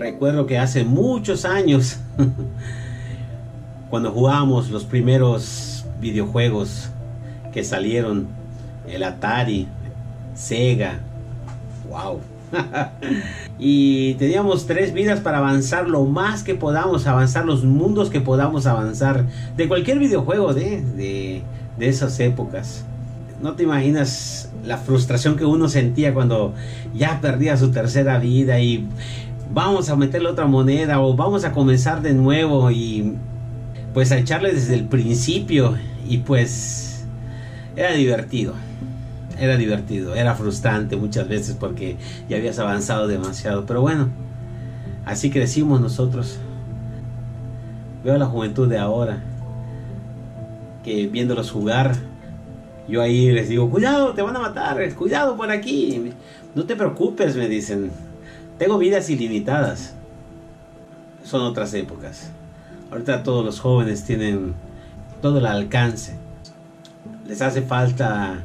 Recuerdo que hace muchos años, cuando jugábamos los primeros videojuegos que salieron, el Atari, Sega, wow. y teníamos tres vidas para avanzar lo más que podamos, avanzar los mundos que podamos avanzar de cualquier videojuego de, de, de esas épocas. No te imaginas la frustración que uno sentía cuando ya perdía su tercera vida y vamos a meterle otra moneda o vamos a comenzar de nuevo y pues a echarle desde el principio y pues era divertido. Era divertido, era frustrante muchas veces porque ya habías avanzado demasiado, pero bueno, así crecimos nosotros. Veo a la juventud de ahora que viéndolos jugar yo ahí les digo, cuidado, te van a matar, cuidado por aquí. No te preocupes, me dicen. Tengo vidas ilimitadas. Son otras épocas. Ahorita todos los jóvenes tienen todo el alcance. Les hace falta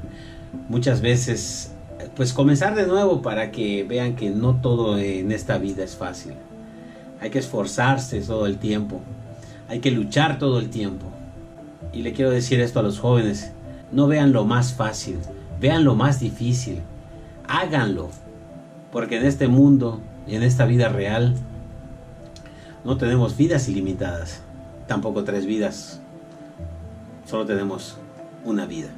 muchas veces pues comenzar de nuevo para que vean que no todo en esta vida es fácil. Hay que esforzarse todo el tiempo. Hay que luchar todo el tiempo. Y le quiero decir esto a los jóvenes. No vean lo más fácil, vean lo más difícil. Háganlo. Porque en este mundo en esta vida real no tenemos vidas ilimitadas. Tampoco tres vidas. Solo tenemos una vida.